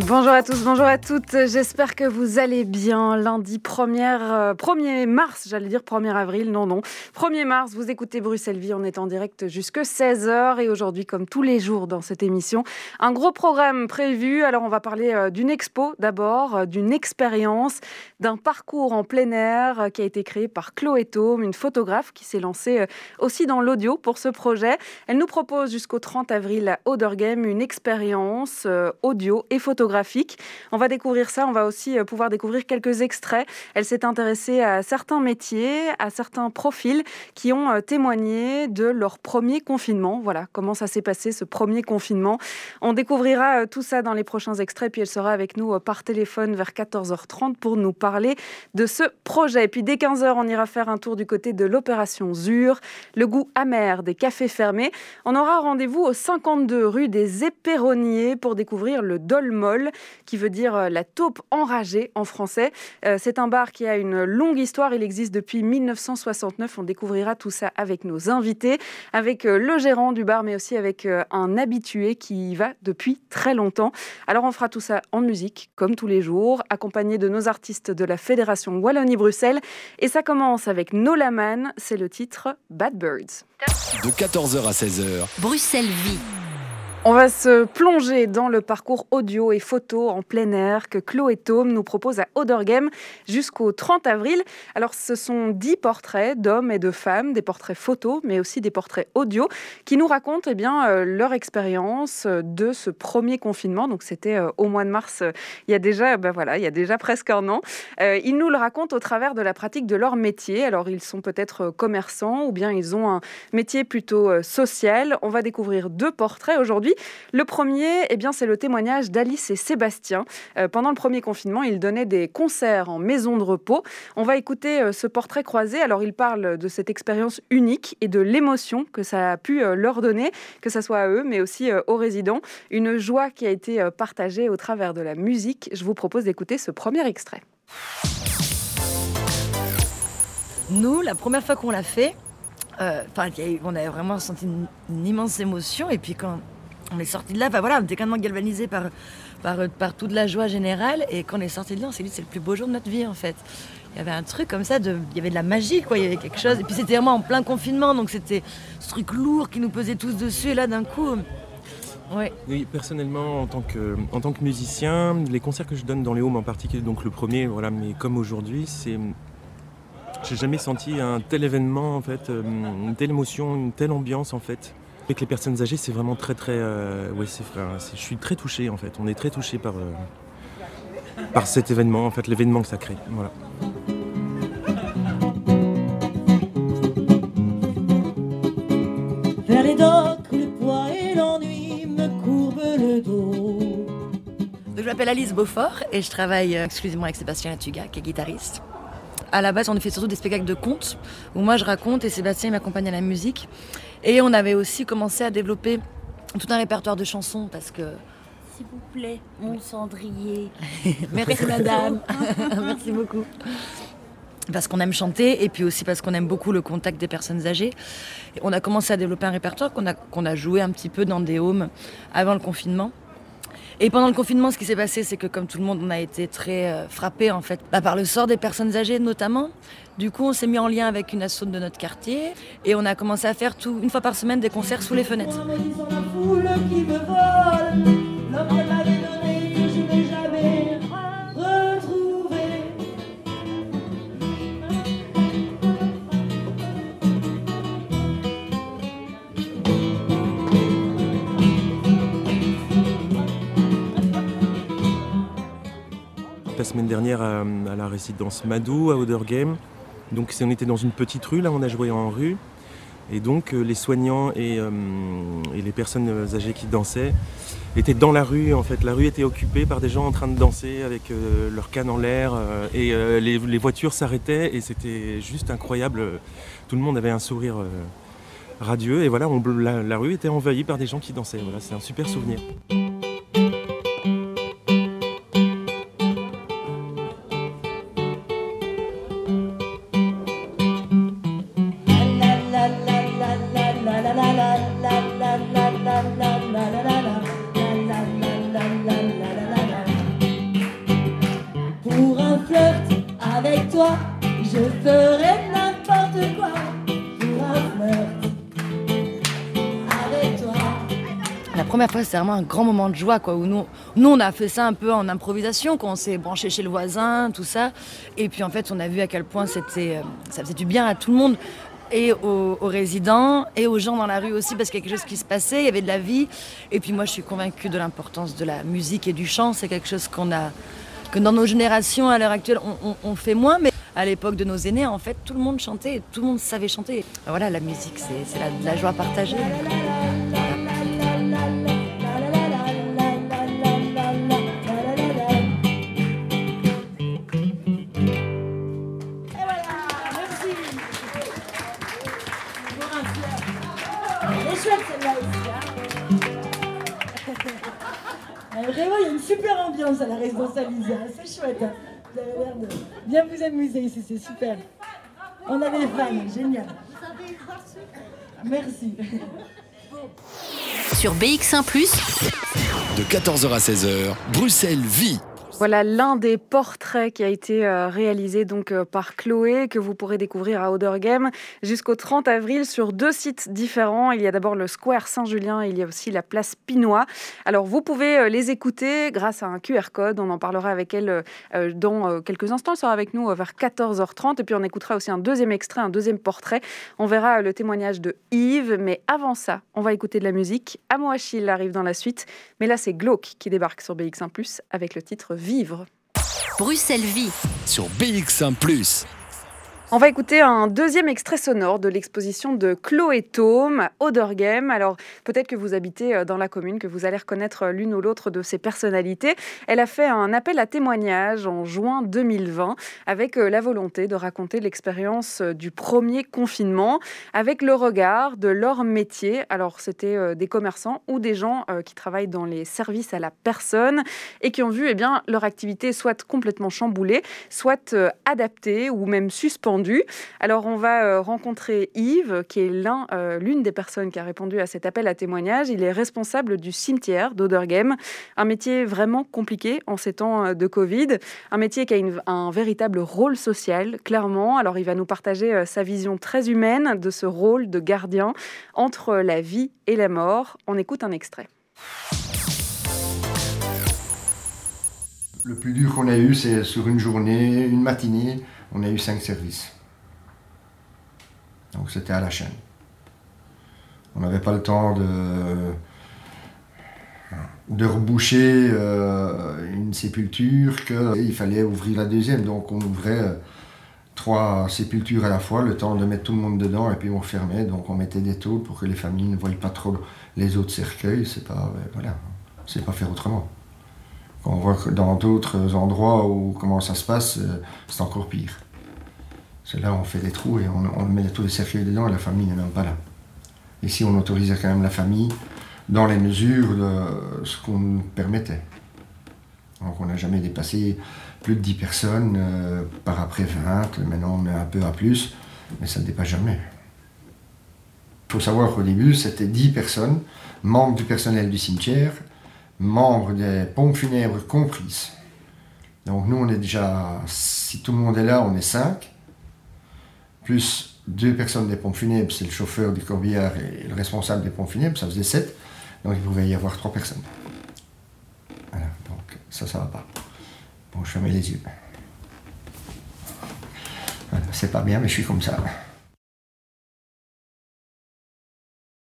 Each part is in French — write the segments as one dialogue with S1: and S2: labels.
S1: Bonjour à tous, bonjour à toutes. J'espère que vous allez bien. Lundi 1er, 1er mars, j'allais dire 1er avril, non, non. 1er mars, vous écoutez Bruxelles Vie, on est en direct jusque 16h et aujourd'hui, comme tous les jours dans cette émission, un gros programme prévu. Alors, on va parler euh, d'une expo d'abord, euh, d'une expérience, d'un parcours en plein air euh, qui a été créé par Chloé Thaume, une photographe qui s'est lancée aussi dans l'audio pour ce projet. Elle nous propose jusqu'au 30 avril à Odergame une expérience audio et photographique on va découvrir ça, on va aussi euh, pouvoir découvrir quelques extraits. Elle s'est intéressée à certains métiers, à certains profils qui ont euh, témoigné de leur premier confinement. Voilà comment ça s'est passé ce premier confinement. On découvrira euh, tout ça dans les prochains extraits, puis elle sera avec nous par téléphone vers 14h30 pour nous parler de ce projet. Et puis dès 15h, on ira faire un tour du côté de l'opération ZUR, le goût amer des cafés fermés. On aura rendez-vous au 52 rue des Éperonniers pour découvrir le Dolmol qui veut dire euh, la taupe enragée en français. Euh, c'est un bar qui a une longue histoire. Il existe depuis 1969. On découvrira tout ça avec nos invités, avec euh, le gérant du bar, mais aussi avec un habitué qui y va depuis très longtemps. Alors on fera tout ça en musique, comme tous les jours, accompagné de nos artistes de la Fédération Wallonie-Bruxelles. Et ça commence avec Nolaman. C'est le titre Bad Birds.
S2: De 14h à 16h.
S3: Bruxelles vit.
S1: On va se plonger dans le parcours audio et photo en plein air que Chloé Thaume nous propose à Odergame jusqu'au 30 avril. Alors, ce sont dix portraits d'hommes et de femmes, des portraits photos, mais aussi des portraits audio, qui nous racontent eh bien, euh, leur expérience de ce premier confinement. Donc, c'était euh, au mois de mars, euh, il y a déjà, ben voilà, il y a déjà presque un an. ils nous le racontent au travers de la pratique de leur métier. Alors, ils sont peut-être commerçants ou bien ils ont un métier plutôt social. On va découvrir deux portraits aujourd'hui. Le premier, eh bien, c'est le témoignage d'Alice et Sébastien. Euh, pendant le premier confinement, ils donnaient des concerts en maison de repos. On va écouter euh, ce portrait croisé. Alors, ils parlent de cette expérience unique et de l'émotion que ça a pu euh, leur donner, que ce soit à eux, mais aussi aux résidents. Une joie qui a été partagée au travers de la musique. Je vous propose d'écouter ce premier extrait.
S4: Nous, la première fois qu'on l'a fait, on a vraiment senti une, une, immense émotion. Et puis quand on est sorti de là, voilà, on était complètement galvanisé par, par, toute la joie générale. Et quand on est sorti de là, on s'est dit c'est le plus beau jour de notre vie en fait. Il y avait un truc comme ça, il y avait de la magie. Il y avait quelque chose. Et puis c'était vraiment en plein confinement, donc c'était ce truc lourd qui nous pesait tous dessus. Et là, d'un coup.
S5: Oui, personnellement, en tant, que, en tant que musicien, les concerts que je donne dans les homes en particulier, donc le premier, voilà, mais comme aujourd'hui, c'est. J'ai jamais senti un tel événement, en fait, euh, une telle émotion, une telle ambiance, en fait. Avec les personnes âgées, c'est vraiment très très. Euh, ouais, c'est, je suis très touché en fait. On est très touché par, euh, par cet événement, en fait, l'événement que ça crée. Voilà.
S6: Vers les docks, le poids et l'ennui me courbent le dos.
S4: je m'appelle Alice Beaufort et je travaille euh, exclusivement avec Sébastien Latuga, qui est guitariste. À la base, on fait surtout des spectacles de contes où moi je raconte et Sébastien m'accompagne à la musique. Et on avait aussi commencé à développer tout un répertoire de chansons parce que.
S6: S'il vous plaît, mon cendrier.
S4: Merci madame. Merci beaucoup. Parce qu'on aime chanter et puis aussi parce qu'on aime beaucoup le contact des personnes âgées. on a commencé à développer un répertoire qu'on a, qu'on a joué un petit peu dans des homes avant le confinement. Et pendant le confinement, ce qui s'est passé, c'est que comme tout le monde, on a été très euh, frappé en fait bah, par le sort des personnes âgées notamment. Du coup, on s'est mis en lien avec une asso de notre quartier et on a commencé à faire tout, une fois par semaine des concerts sous les fenêtres.
S5: Semaine dernière à, la résidence Madou à Odergame. Donc on était dans une petite rue, là on a joué en rue. Et donc euh, les soignants euh, et, les personnes âgées qui dansaient étaient dans la rue. En fait, la rue était occupée par des gens en train de danser avec euh, leur en l'air. et les, voitures s'arrêtaient et c'était juste incroyable. Tout le monde avait un sourire radieux. Et voilà, la, la rue était envahie par des gens qui dansaient. Voilà, c'est un super souvenir.
S6: Je ferai n'importe quoi. Pour un flirt.
S4: La première fois, c'était vraiment un grand moment de joie, quoi, où nous, nous, on a fait ça un peu en improvisation, quand on s'est branché chez le voisin, tout ça. Et puis, en fait, on a vu à quel point c'était, euh, ça faisait du bien à tout le monde, et aux, résidents, et aux gens dans la rue aussi, parce qu'il y a quelque chose qui se passait, il y avait de la vie. Et puis, moi, je suis convaincue de l'importance de la musique et du chant. C'est quelque chose qu'on a, que dans nos générations, à l'heure actuelle, on, on- on fait moins, mais à l'époque de nos aînés, en fait, tout le monde chantait, tout le monde savait chanter. Voilà, la musique, c'est, la, la joie partagée.
S6: Hein Euh, Vraiment, il y a une super ambiance à la résidence hein. C'est chouette. Vous avez l'air de bien vous amuser ici, c'est super. On a des fans, génial. Merci.
S3: Sur BX1 ⁇
S2: De 14h à 16h, Bruxelles vit.
S1: Voilà l'un des portraits qui a été euh, réalisé donc euh, par Chloé que vous pourrez découvrir à Odergem jusqu'au 30 avril sur deux sites différents. Il y a d'abord le Square Saint-Julien, il y a aussi la place Pinois. Alors vous pouvez euh, les écouter grâce à un QR code. On en parlera avec elle dans quelques instants. Elle sera avec nous vers 14h30 et puis on écoutera aussi un deuxième extrait, un deuxième portrait. On verra le témoignage de Yves, mais avant ça, on va écouter de la musique. Amo Achille arrive dans la suite, mais là c'est Glauque qui débarque sur BX1+ avec le titre Vivre.
S3: Bruxelles Vie.
S2: Sur BX1 ⁇
S1: On va écouter un deuxième extrait sonore de l'exposition de Chloé Thaume, Odergem. Alors, peut-être que vous habitez euh, dans la commune, que vous allez reconnaître euh, l'une ou l'autre de ces personnalités. Elle a fait un appel à témoignages en juin 2020 avec euh, la volonté de raconter l'expérience du premier confinement avec le regard de leur métier. Alors, c'était des commerçants ou des gens qui travaillent dans les services à la personne et qui ont vu eh bien, leur activité soit complètement chamboulée, soit adaptée ou même suspendue. Alors on va euh, rencontrer Yves, qui est l'un, euh, l'une des personnes qui a répondu à cet appel à témoignage. Il est responsable du cimetière d'Odergem, un métier vraiment compliqué en ces temps euh, de Covid, un métier qui a un véritable rôle social, clairement. Alors il va nous partager sa vision très humaine de ce rôle de gardien entre la vie et la mort. On écoute un extrait.
S7: Le plus dur qu'on a eu, c'est sur une journée, une matinée, on a eu cinq services. Donc c'était à la chaîne. On n'avait pas le temps de, de reboucher euh, une sépulture, qu'il fallait ouvrir la deuxième. Donc on ouvrait euh, trois sépultures à la fois, le temps de mettre tout le monde dedans, et puis on fermait. Donc on mettait des tôles pour que les familles ne voient pas trop les autres cercueils. C'est pas, euh, voilà, c'est pas faire autrement. On voit que dans d'autres endroits où comment ça se passe, euh, c'est encore pire. C'est là où on fait des trous et on, on met tous les cercueils dedans et la famille n'est même pas là. Ici, on autorisait quand même la famille dans les mesures de ce qu'on permettait. Donc on n'a jamais dépassé plus de 10 personnes, euh, par après 20, maintenant on est un peu à plus, mais ça ne dépasse jamais. Il faut savoir qu'au début, c'était 10 personnes, membres du personnel du cimetière, membres des pompes funèbres comprises. Donc nous, on est déjà, si tout le monde est là, on est 5, plus deux personnes des pompes funèbres, c'est le chauffeur du corbillard et le responsable des pompes funèbres, ça faisait 7, donc il pouvait y avoir 3 personnes. Voilà, donc ça, ça va pas. Bon, je fermais les yeux. Voilà, c'est pas bien, mais je suis comme ça.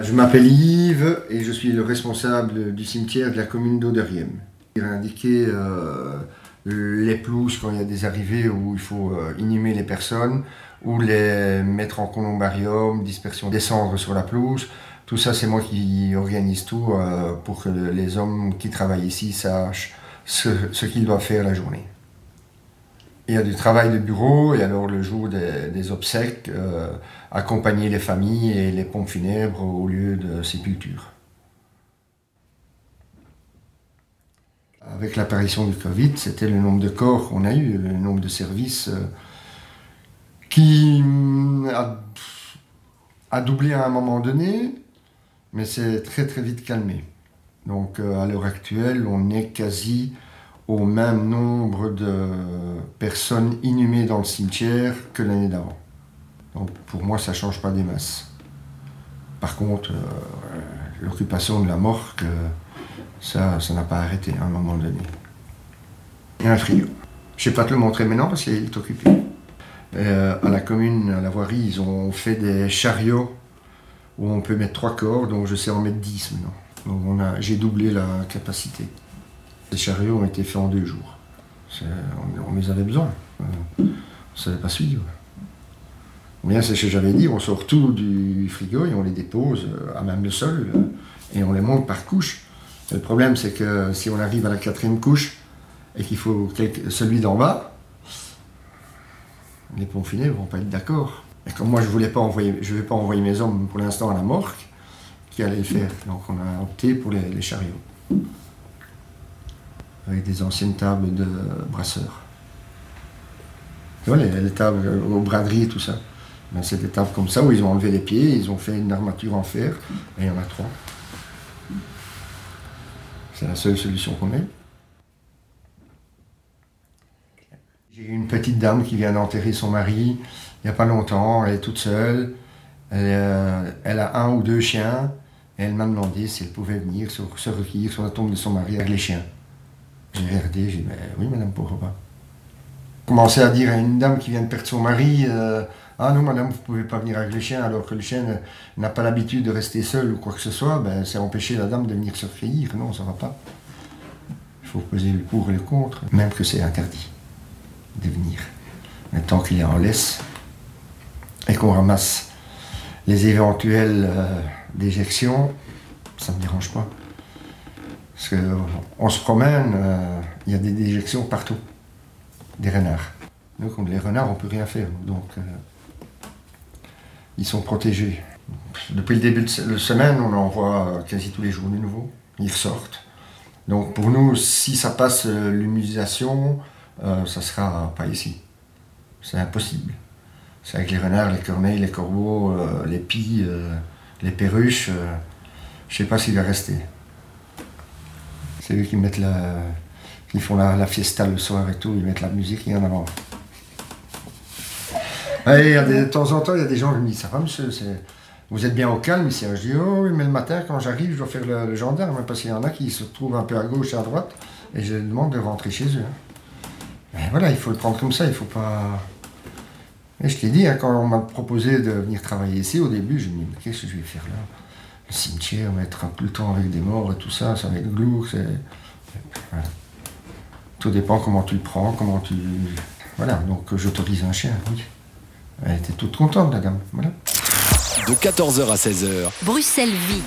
S7: Je m'appelle Yves et je suis le responsable du cimetière de la commune d'Auderiem. Il a indiqué euh, les pelouses quand il y a des arrivées où il faut euh, inhumer les personnes, ou les mettre en columbarium, dispersion des cendres sur la pelouse. Tout ça, c'est moi qui organise tout euh, pour que le- les hommes qui travaillent ici sachent ce qu'ils doivent faire la journée. Il y a du travail de bureau et alors le jour des, obsèques, euh, accompagner les familles et les pompes funèbres au lieu de sépulture. Avec l'apparition du Covid, c'était le nombre de corps qu'on a eu, le nombre de services euh, qui a, doublé à un moment donné, mais c'est très très vite calmé. Donc euh, à l'heure actuelle, on est quasi au même nombre de personnes inhumées dans le cimetière que l'année d'avant. Donc pour moi, ça ne change pas des masses. Par contre, euh, l'occupation de la morgue, ça, ça n'a pas arrêté à un moment donné. Il y a un frigo. Je ne vais pas te le montrer maintenant parce qu'il est occupé. Euh, à la commune, à la voirie, ils ont fait des chariots où on peut mettre trois corps, donc je sais en mettre 10 maintenant. Donc j'ai doublé la capacité. Les chariots ont été faits en deux jours. On, les avait besoin. Euh, on ne savait pas suivre. Bien, c'est ce que j'avais dit, on sort tout du frigo et on les dépose euh, à même le sol euh, et on les monte par couche. Le problème, c'est que si on arrive à la quatrième couche et qu'il faut celui d'en bas, les pompes ne vont pas être d'accord. Et comme moi, je ne pas envoyer, je vais pas envoyer mes hommes pour l'instant à la morgue, qui allait le faire. Donc on a opté pour les chariots avec des anciennes tables de brasseurs. Tu vois, les, tables aux braderies et tout ça. Ben, c'est des tables comme ça où ils ont enlevé les pieds, ils ont fait une armature en fer, et il y en a trois. C'est la seule solution qu'on ait. J'ai une petite dame qui vient d'enterrer son mari il n'y a pas longtemps, elle est toute seule, elle, euh, elle a un ou deux chiens, et elle m'a demandé si elle pouvait venir se recueillir sur la tombe de son mari avec les chiens. J'ai regardé, j'ai dit, mais oui madame, pourquoi pas Commencer à dire à une dame qui vient de perdre son mari, euh, ah non madame, vous ne pouvez pas venir avec les chiens alors que le chien n'a pas l'habitude de rester seul ou quoi que ce soit, ben, c'est empêcher la dame de venir se recueillir. Non, ça va pas. Il faut peser le pour et le contre, même que c'est interdit de venir. Mais tant qu'il est en laisse et qu'on ramasse les éventuelles euh, déjections, ça ne me dérange pas. Parce qu'on se promène, euh, il y a des déjections partout, des renards. Nous, les renards, on ne peut rien faire. Donc, euh, ils sont protégés. Depuis le début de la semaine, on en voit quasi tous les jours de nouveau. Ils ressortent. Donc, pour nous, si ça passe euh, l'humusation, ça ne sera pas ici. C'est impossible. C'est avec les renards, les corneilles, les corbeaux, les pies, les perruches. je ne sais pas s'il va rester. C'est eux qui mettent la, qui font la, fiesta le soir et tout, ils mettent la musique, il y en a de temps en temps, il y a des gens qui me disent Ça va, monsieur Vous êtes bien au calme ici Je dis Oh oui, mais le matin, quand j'arrive, je dois faire le, gendarme, parce qu'il y en a qui se trouvent un peu à gauche et à droite, et je demande de rentrer chez eux. Mais voilà, il faut le prendre comme ça, il faut pas. Et je t'ai dit, hein, quand on m'a proposé de venir travailler ici, au début, je me dis Qu'est-ce que je vais faire là? Le cimetière, mettre tout le temps avec des morts et tout ça, ça va être glauque. Tout dépend comment tu le prends, comment tu. Voilà, donc j'autorise un chien, oui. Elle était toute contente, la dame. Voilà.
S2: De 14h à 16h.
S3: Bruxelles vit.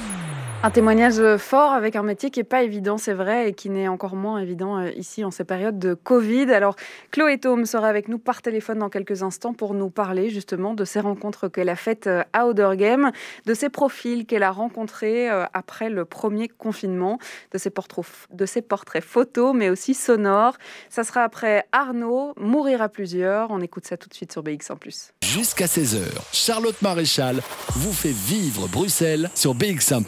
S1: Un témoignage fort avec un métier qui n'est pas évident, c'est vrai, et qui n'est encore moins évident euh, ici en ces périodes de Covid. Alors, Chloé Thaume sera avec nous par téléphone dans quelques instants pour nous parler justement de ces rencontres qu'elle a faites euh, à Game, de ces profils qu'elle a rencontrés euh, après le premier confinement, de ses portraits, de portraits photos, mais aussi sonores. Ça sera après Arnaud, Mourir à plusieurs. On écoute ça tout de suite sur BX1
S2: Jusqu'à 16h, Charlotte Maréchal vous fait vivre Bruxelles sur BX1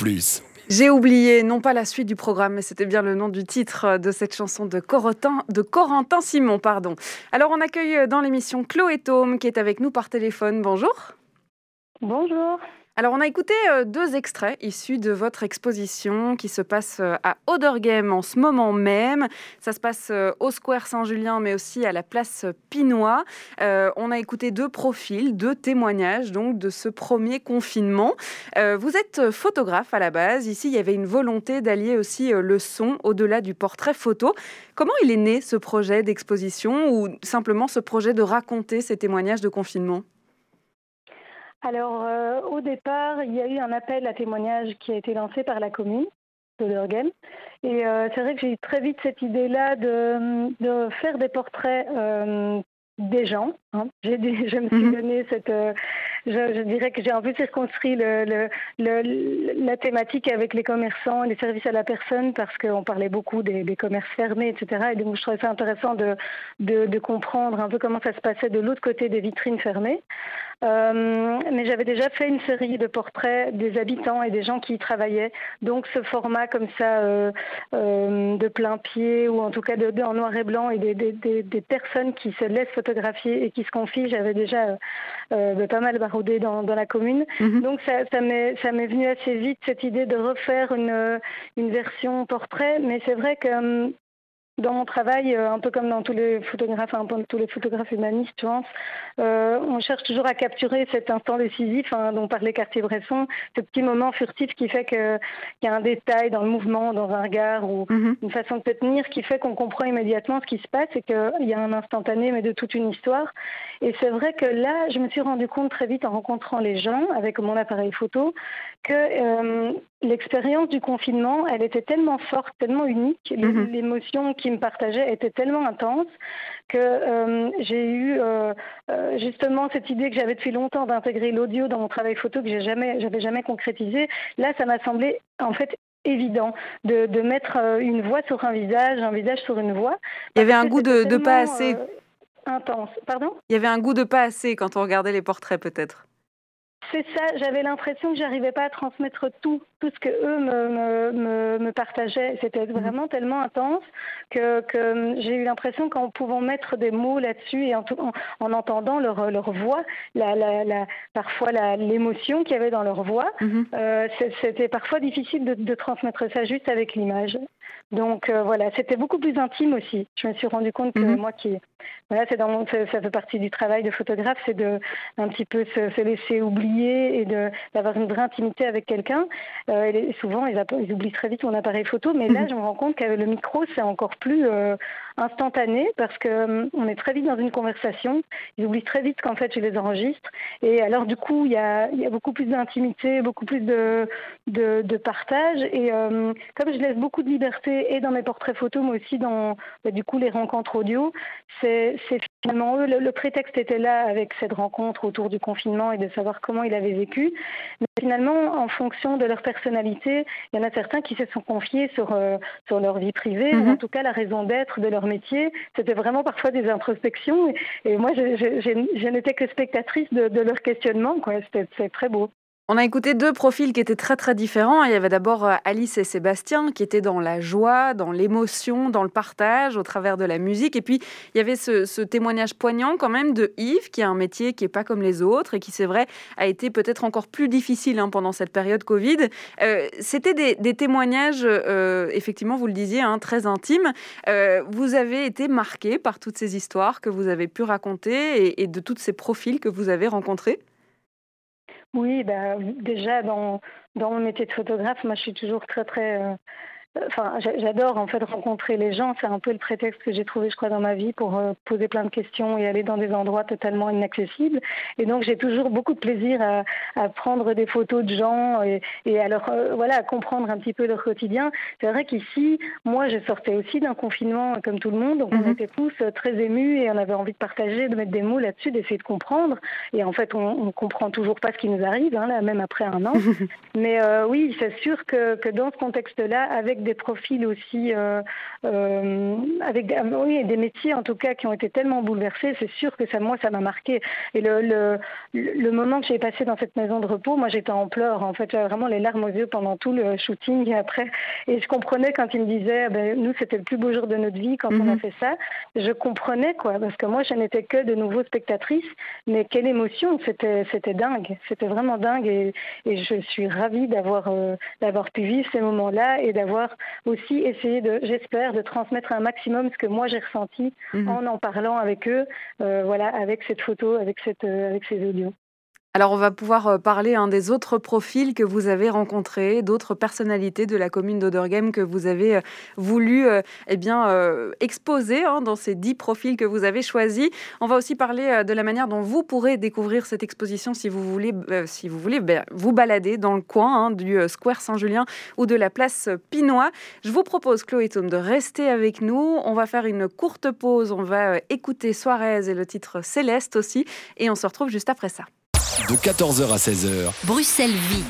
S1: j'ai oublié, non pas la suite du programme, mais c'était bien le nom du titre de cette chanson de, Corotin, de Corentin Simon. Pardon. Alors on accueille dans l'émission Chloé Thaume qui est avec nous par téléphone. Bonjour.
S8: Bonjour.
S1: Alors, on a écouté euh, deux extraits issus de votre exposition qui se passe euh, à Odergem en ce moment même. Ça se passe euh, au Square Saint-Julien, mais aussi à la place Pinois. on a écouté deux profils, deux témoignages donc de ce premier confinement. vous êtes photographe à la base. Ici, il y avait une volonté d'allier aussi le son au-delà du portrait photo. Comment il est né ce projet d'exposition ou simplement ce projet de raconter ces témoignages de confinement?
S8: Alors, euh, au départ, il y a eu un appel à témoignages qui a été lancé par la commune de Et euh, c'est vrai que j'ai eu très vite cette idée-là de, faire des portraits euh, des gens. Hein. J'ai je me suis mhm. donné cette. Je, dirais que j'ai un peu circonscrit la thématique avec les commerçants et les services à la personne parce qu'on parlait beaucoup des, commerces fermés, etc. Et donc je trouvais ça intéressant de, comprendre un peu comment ça se passait de l'autre côté des vitrines fermées. Euh, mais j'avais déjà fait une série de portraits des habitants et des gens qui y travaillaient. Donc ce format comme ça euh, euh, de plein pied ou en tout cas en noir et blanc et des, personnes qui se laissent photographier et qui se confient, j'avais déjà euh, pas mal baroudé dans, dans la commune. Mhm. Donc ça, ça m'est venu assez vite cette idée de refaire une, une version portrait. Mais c'est vrai que hum, dans mon travail, euh, un peu comme dans tous les photographes, un peu tous les photographes humanistes, je pense, euh, on cherche toujours à capturer cet instant décisif hein, dont parlait Cartier-Bresson, ce petit moment furtif qui fait qu'il y a un détail dans le mouvement, dans un regard ou mhm. une façon de se tenir qui fait qu'on comprend immédiatement ce qui se passe et qu'il y a un instantané mais de toute une histoire. Et c'est vrai que là, je me suis rendu compte très vite en rencontrant les gens avec mon appareil photo que euh, l'expérience du confinement, elle était tellement forte, tellement unique, mhm. l'émotion qui me partageait était tellement intense que euh, j'ai eu euh, justement cette idée que j'avais depuis longtemps d'intégrer l'audio dans mon travail photo que j'ai jamais, j'avais jamais concrétisé. Là, ça m'a semblé en fait évident de, de, mettre une voix sur un visage, un visage sur une voix.
S1: Il y avait un goût de, de pas assez.
S8: intense. Pardon?
S1: Il y avait un goût de pas assez quand on regardait les portraits peut-être.
S8: C'est ça, j'avais l'impression que j'arrivais pas à transmettre tout, tout ce que eux me, me, me, partageaient. C'était mhm. vraiment tellement intense que, que j'ai eu l'impression qu'en pouvant mettre des mots là-dessus et en, en, entendant leur, leur voix, la, la, la, parfois l'émotion qu'il y avait dans leur voix, mhm. euh, c'était parfois difficile de, de, transmettre ça juste avec l'image. Donc euh, voilà, c'était beaucoup plus intime aussi. Je me suis rendu compte que mhm. moi qui, voilà, c'est dans mon, ça, fait partie du travail de photographe, c'est de un petit peu se, se laisser oublier et d'avoir une vraie intimité avec quelqu'un. Euh, et souvent, ils, ils, oublient très vite mon appareil photo, mais là, mhm. je me rends compte qu'avec le micro, c'est encore plus euh, instantané parce que euh, on est très vite dans une conversation. Ils oublient très vite qu'en fait, je les enregistre. Et alors, du coup, il y a, il y a beaucoup plus d'intimité, beaucoup plus de, de, de partage. Et euh, comme je laisse beaucoup de liberté et dans mes portraits photos, mais aussi dans bah, du coup les rencontres audio, c'est finalement eux. Le, prétexte était là avec cette rencontre autour du confinement et de savoir comment il avait vécu. Mais finalement, en fonction de leur personnalité, il y en a certains qui se sont confiés sur, euh, sur leur vie privée, ou mhm. en tout cas la raison d'être de leur métier. C'était vraiment parfois des introspections. Et, moi, je, n'étais que spectatrice de, de leur questionnement. C'était très beau.
S1: On a écouté deux profils qui étaient très très différents. Il y avait d'abord euh, Alice et Sébastien qui étaient dans la joie, dans l'émotion, dans le partage au travers de la musique. Et puis il y avait ce, témoignage poignant quand même de Yves qui a un métier qui est pas comme les autres et qui c'est vrai a été peut-être encore plus difficile hein, pendant cette période Covid. Euh, c'était des, témoignages euh, effectivement, vous le disiez, hein, très intimes. vous avez été marqué par toutes ces histoires que vous avez pu raconter et de tous ces profils que vous avez rencontrés?
S8: Oui, bah, déjà dans, dans mon métier de photographe, moi je suis toujours très très euh, Enfin, j'adore en fait rencontrer les gens. C'est un peu le prétexte que j'ai trouvé, je crois, dans ma vie pour euh, poser plein de questions et aller dans des endroits totalement inaccessibles. Et donc, j'ai toujours beaucoup de plaisir à, à, prendre des photos de gens et, et à leur, euh, voilà, à comprendre un petit peu leur quotidien. C'est vrai qu'ici, moi, je sortais aussi d'un confinement comme tout le monde. Donc, on mhm. était tous euh, très émus et on avait envie de partager, de mettre des mots là-dessus, d'essayer de comprendre. Et en fait, on, on comprend toujours pas ce qui nous arrive, hein, là, même après un an. Mais euh, oui, c'est sûr que, que dans ce contexte-là, avec des profils aussi, euh, euh, avec oui, des métiers en tout cas qui ont été tellement bouleversés, c'est sûr que ça, moi, ça m'a marqué. Et le, le, le moment que j'ai passé dans cette maison de repos, moi, j'étais en pleurs. En fait, j'avais vraiment les larmes aux yeux pendant tout le shooting et après. Et je comprenais quand il me disait, ah ben, nous, c'était le plus beau jour de notre vie quand on a mhm. fait ça. Je comprenais, quoi, parce que moi, je n'étais que de nouveau spectatrice, mais quelle émotion, c'était, c'était dingue. C'était vraiment dingue et, et je suis ravie d'avoir, euh, d'avoir pu vivre ces moments-là et d'avoir aussi essayer de, j'espère, de transmettre un maximum ce que moi j'ai ressenti mhm. en en parlant avec eux, euh, voilà, avec cette photo, avec cette, euh, avec ces audios.
S1: Alors, on va pouvoir euh, parler un des autres profils que vous avez rencontrés, d'autres personnalités de la commune d'Oderghem que vous avez euh, voulu euh, eh bien, exposer hein, dans ces dix profils que vous avez choisis. On va aussi parler de la manière dont vous pourrez découvrir cette exposition si vous voulez, si vous, voulez ben, vous balader dans le coin hein, du Square Saint-Julien ou de la place Pinois. Je vous propose, Chloé Thome, de rester avec nous. On va faire une courte pause. On va écouter Suarez et le titre Céleste aussi. Et on se retrouve juste après ça
S2: de 14h à 16h.
S3: Bruxelles vit.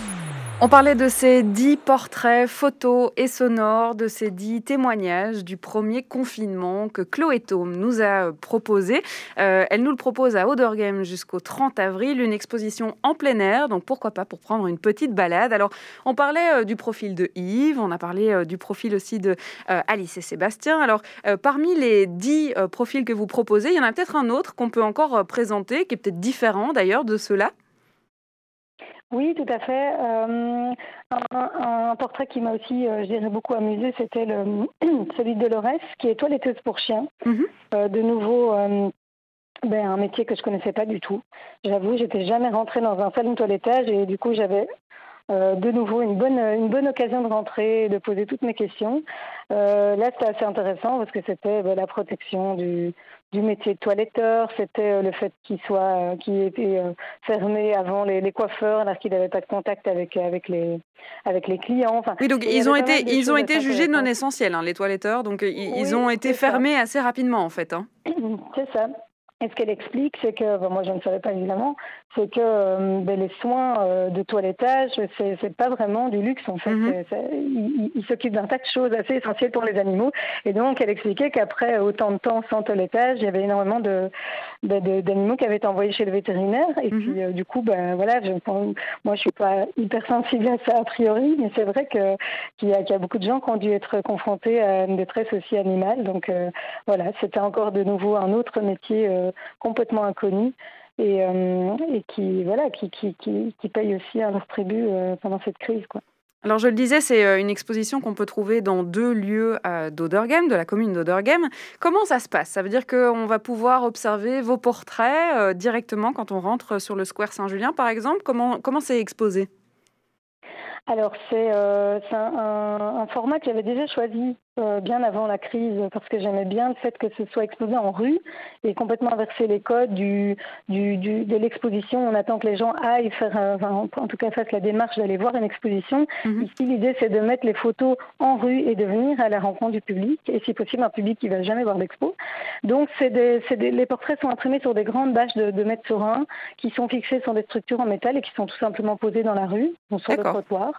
S1: On parlait de ces dix portraits photos et sonores, de ces dix témoignages du premier confinement que Chloé Thome nous a proposé. Euh, elle nous le propose à Odergame jusqu'au 30 avril, une exposition en plein air, donc pourquoi pas pour prendre une petite balade. Alors, on parlait euh, du profil de Yves, on a parlé euh, du profil aussi de Alice et Sébastien. Alors, parmi les dix profils que vous proposez, il y en a peut-être un autre qu'on peut encore présenter, qui est peut-être différent d'ailleurs de ceux-là.
S8: Oui, tout à fait. Euh, un, portrait qui m'a aussi, euh, je dirais, beaucoup amusé, c'était le, celui de Dolores, qui est toiletteuse pour chiens. Mhm. Euh, de nouveau, ben, un métier que je connaissais pas du tout. J'avoue, j'étais jamais rentrée dans un salon de toilettage et du coup, j'avais de nouveau une bonne, une bonne occasion de rentrer et de poser toutes mes questions. là, c'était assez intéressant parce que c'était ben, la protection du, du métier de toiletteur, c'était euh, le fait qu'il soit, euh, était euh, fermé avant les, coiffeurs, alors qu'il n'avait pas de contact avec avec les avec les clients. Enfin,
S1: oui, donc ils ont été ils ont été jugés non essentiels, hein, les toiletteurs, donc ils, ont été fermés assez rapidement en fait. Hein.
S8: C'est ça. Et ce qu'elle explique, c'est que, moi je ne savais pas évidemment, c'est que euh, ben, les soins euh, de toilettage, c'est, pas vraiment du luxe en fait. Ils, s'occupent d'un tas de choses assez essentielles pour les animaux. Et donc elle expliquait qu'après autant de temps sans toilettage, il y avait énormément de, d'animaux qui avaient été envoyés chez le vétérinaire. Et mhm. puis euh, du coup, ben voilà, je, moi je suis pas hyper sensible à ça a priori, mais c'est vrai que qu'il y, a, qu'il y a beaucoup de gens qui ont dû être confrontés à une détresse aussi animale. Donc voilà, c'était encore de nouveau un autre métier complètement inconnu et, euh, et qui, voilà, qui, qui, qui, qui paye aussi un leur tribut euh, pendant cette crise. Quoi.
S1: Alors je le disais, c'est euh, une exposition qu'on peut trouver dans deux lieux d'Oderghem, de la commune d'Oderghem. Comment ça se passe? Ça veut dire qu'on va pouvoir observer vos portraits directement quand on rentre sur le Square Saint-Julien, par exemple? Comment comment c'est exposé?
S8: Alors c'est euh, un, un, format que j'avais déjà choisi euh, bien avant la crise parce que j'aimais bien le fait que ce soit exposé en rue et complètement inverser les codes du, du, du de l'exposition. On attend que les gens aillent faire, euh, en tout cas fassent la démarche d'aller voir une exposition. Mhm. Ici l'idée c'est de mettre les photos en rue et de venir à la rencontre du public et si possible un public qui va jamais voir l'expo. Donc c'est des, des, les portraits sont imprimés sur des grandes bâches de, de mètres sur un qui sont fixées sur des structures en métal et qui sont tout simplement posées dans la rue, sur le trottoir.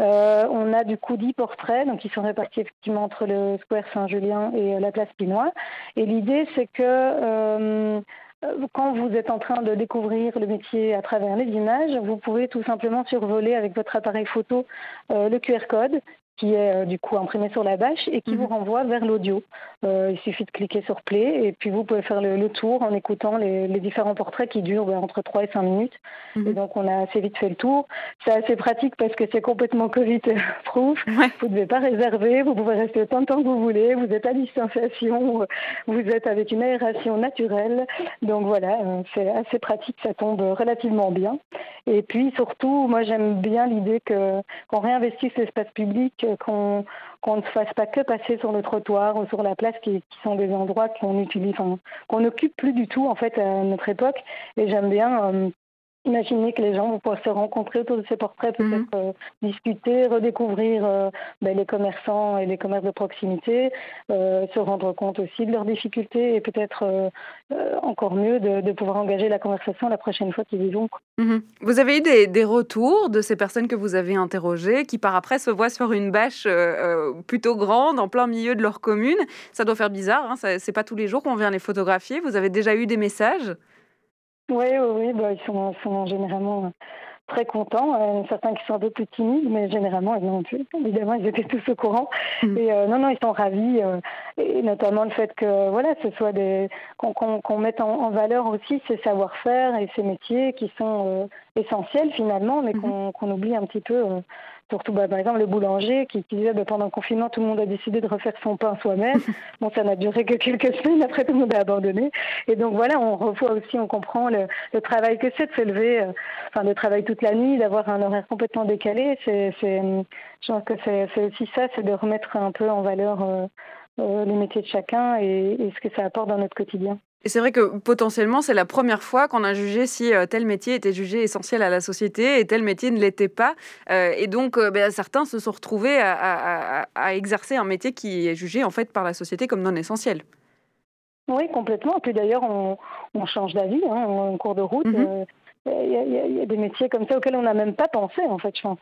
S8: Euh, on a du coup 10 portraits, donc ils sont répartis effectivement entre le Square Saint-Julien et euh, la place Pinois. Et l'idée, c'est que euh, quand vous êtes en train de découvrir le métier à travers les images, vous pouvez tout simplement survoler avec votre appareil photo le QR code qui est euh, du coup imprimé sur la bâche et qui vous mhm. renvoie vers l'audio. Euh, il suffit de cliquer sur play et puis vous pouvez faire le, tour en écoutant les, différents portraits qui durent ben, entre 3 et 5 minutes. Mhm. Et donc on a assez vite fait le tour. C'est assez pratique parce que c'est complètement Covid-proof. Vous ne devez pas réserver, vous pouvez rester autant de temps que vous voulez, vous êtes à distanciation, vous êtes avec une aération naturelle. Donc voilà, euh, c'est assez pratique, ça tombe relativement bien. Et puis surtout, moi j'aime bien l'idée qu'on réinvestisse l'espace public qu'on ne fasse pas que passer sur le trottoir ou sur la place, qui, sont des endroits qu'on utilise, qu'on n'occupe plus du tout en fait à notre époque. Et j'aime bien euh, Imaginez que les gens vont pouvoir se rencontrer autour de ces portraits, peut-être mhm. euh, discuter, redécouvrir euh, ben, les commerçants et les commerces de proximité, euh, se rendre compte aussi de leurs difficultés et peut-être encore mieux de, pouvoir engager la conversation la prochaine fois qu'ils y vont.
S1: Mhm. Vous avez eu des, des, retours de ces personnes que vous avez interrogées qui par après se voient sur une bâche plutôt grande en plein milieu de leur commune? Ça doit faire bizarre, hein, c'est pas tous les jours qu'on vient les photographier. Vous avez déjà eu des messages?
S8: Oui, oui, bah, ils sont, sont généralement très contents. Euh, certains qui sont un peu plus timides, mais généralement, non, évidemment, ils étaient tous au courant. Mm. Et euh, non, non, ils sont ravis. Euh, et notamment le fait que, voilà, ce soit des qu'on mette en, valeur aussi ces savoir-faire et ces métiers qui sont essentiels finalement, mais mm-hmm. qu'on oublie un petit peu Surtout, bah, par exemple, le boulanger qui, disait bah, pendant le confinement, tout le monde a décidé de refaire son pain soi-même. bon, ça n'a duré que quelques semaines, après tout le monde a abandonné. Et donc voilà, on revoit aussi, on comprend le, travail que c'est de se lever, euh, enfin de travailler toute la nuit, d'avoir un horaire complètement décalé. C'est, je pense que c'est, aussi ça, c'est de remettre un peu en valeur euh, euh, les métiers de chacun et, et ce que ça apporte dans notre quotidien.
S1: Et c'est vrai que potentiellement, c'est la première fois qu'on a jugé si euh, tel métier était jugé essentiel à la société et tel métier ne l'était pas. Euh, et donc, euh, ben, certains se sont retrouvés à, exercer un métier qui est jugé en fait par la société comme non essentiel.
S8: Oui, complètement. Et puis d'ailleurs, on, change d'avis hein, en cours de route. Mm-hmm. Il y, a des métiers comme ça auxquels on n'a même pas pensé, en fait, je pense.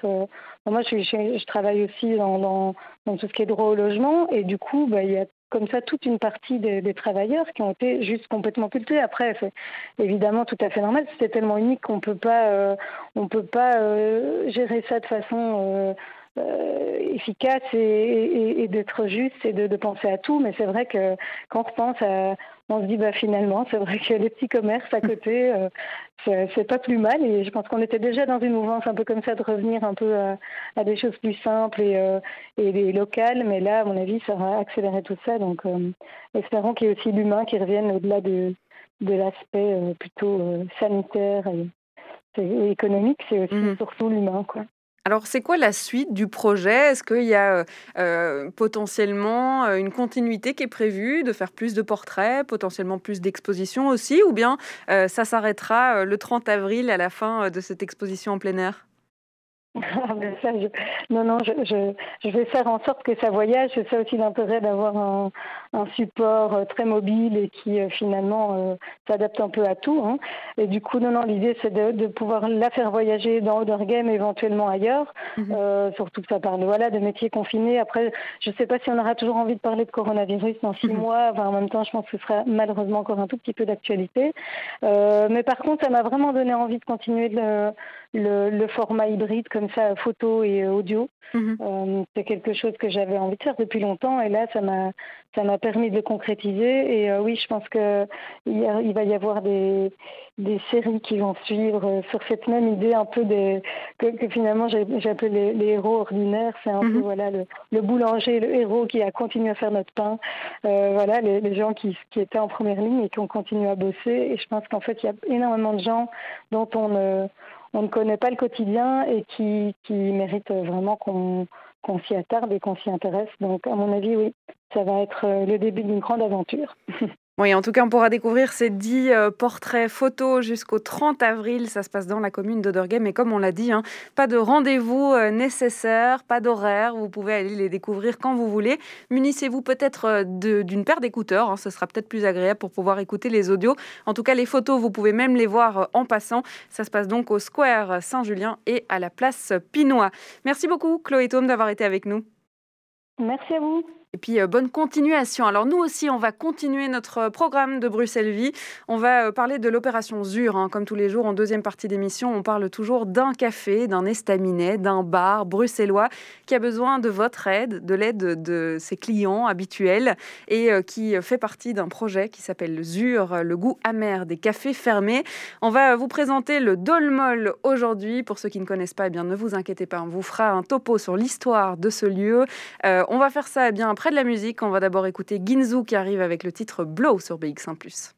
S8: moi, je, je, travaille aussi dans, dans, tout ce qui est droit au logement, et du coup, bah, il y a comme ça toute une partie des, travailleurs qui ont été juste complètement cultés. Après, c'est évidemment tout à fait normal. C'était tellement unique qu'on peut pas, euh, on peut pas euh, gérer ça de façon euh, efficace et, d'être juste et de, penser à tout. Mais c'est vrai que quand on repense à on se dit bah finalement c'est vrai que les petits commerces à côté euh, c'est pas plus mal. Et je pense qu'on était déjà dans une mouvance un peu comme ça de revenir un peu à, des choses plus simples et, euh, et, locales. Mais là à mon avis ça va accélérer tout ça. Donc euh, espérons qu'il y ait aussi l'humain qui revienne au-delà de, de l'aspect plutôt sanitaire et, économique. C'est aussi mmh surtout l'humain quoi.
S1: Alors, c'est quoi la suite du projet? Est-ce qu'il y a euh, potentiellement euh, une continuité qui est prévue, de faire plus de portraits, potentiellement plus d'expositions aussi, ou bien euh, ça s'arrêtera le 30 avril à la fin de cette exposition en plein air?
S8: Ah, non, non, je, je, vais faire en sorte que ça voyage. C'est ça aussi l'intérêt d'avoir un, un, support euh, très mobile et qui euh, finalement euh, s'adapte un peu à tout. Hein. Et du coup, non, non, l'idée c'est de, de, pouvoir la faire voyager dans Other Game, éventuellement ailleurs. Mhm. surtout que ça parle voilà, de métiers confinés. Après, je ne sais pas si on aura toujours envie de parler de coronavirus dans six mhm. mois. Enfin, en même temps, je pense que ce sera malheureusement encore un tout petit peu d'actualité. mais par contre, ça m'a vraiment donné envie de continuer le, le, le format hybride comme ça, photo et audio. Mhm. Euh, c'est quelque chose que j'avais envie de faire depuis longtemps et là, ça m'a ça m'a permis de le concrétiser. Et euh, oui, je pense que il, il, va y avoir des, des séries qui vont suivre euh, sur cette même idée un peu des que, que finalement j'ai appelé les, héros ordinaires. C'est un peu mhm. voilà le, le, boulanger, le héros qui a continué à faire notre pain. voilà les, les, gens qui, qui étaient en première ligne et qui ont continué à bosser. Et je pense qu'en fait, il y a énormément de gens dont on ne on ne connaît pas le quotidien et qui, qui mérite vraiment qu'on s'y attarde et qu'on s'y intéresse. Donc, à mon avis, oui, ça va être le début d'une grande aventure.
S1: Oui, en tout cas, on pourra découvrir ces 10 euh, portraits photos jusqu'au 30 avril. Ça se passe dans la commune d'Oderghem. Et comme on l'a dit, hein, pas de rendez-vous euh, nécessaire, pas d'horaire. Vous pouvez aller les découvrir quand vous voulez. Munissez-vous peut-être euh, d'une paire d'écouteurs. Hein. ce sera peut-être plus agréable pour pouvoir écouter les audios. En tout cas, les photos, vous pouvez même les voir en passant. Ça se passe donc au Square Saint-Julien et à la place Pinois. Merci beaucoup, Chloé Thome, d'avoir été avec nous.
S8: Merci à vous.
S1: Et puis, euh, bonne continuation. Alors, nous aussi, on va continuer notre programme de Bruxelles Vie. On va euh, parler de l'opération ZUR. Hein. Comme tous les jours, en deuxième partie d'émission, on parle toujours d'un café, d'un estaminet, d'un bar bruxellois qui a besoin de votre aide, de l'aide de ses clients habituels et euh, qui fait partie d'un projet qui s'appelle ZUR, le goût amer des cafés fermés. On va vous présenter le Dolmol aujourd'hui. Pour ceux qui ne connaissent pas, eh bien, ne vous inquiétez pas, on vous fera un topo sur l'histoire de ce lieu. on va faire ça eh bien après de la musique, on va d'abord écouter Ginzu qui arrive avec le titre Blow sur BX1 ⁇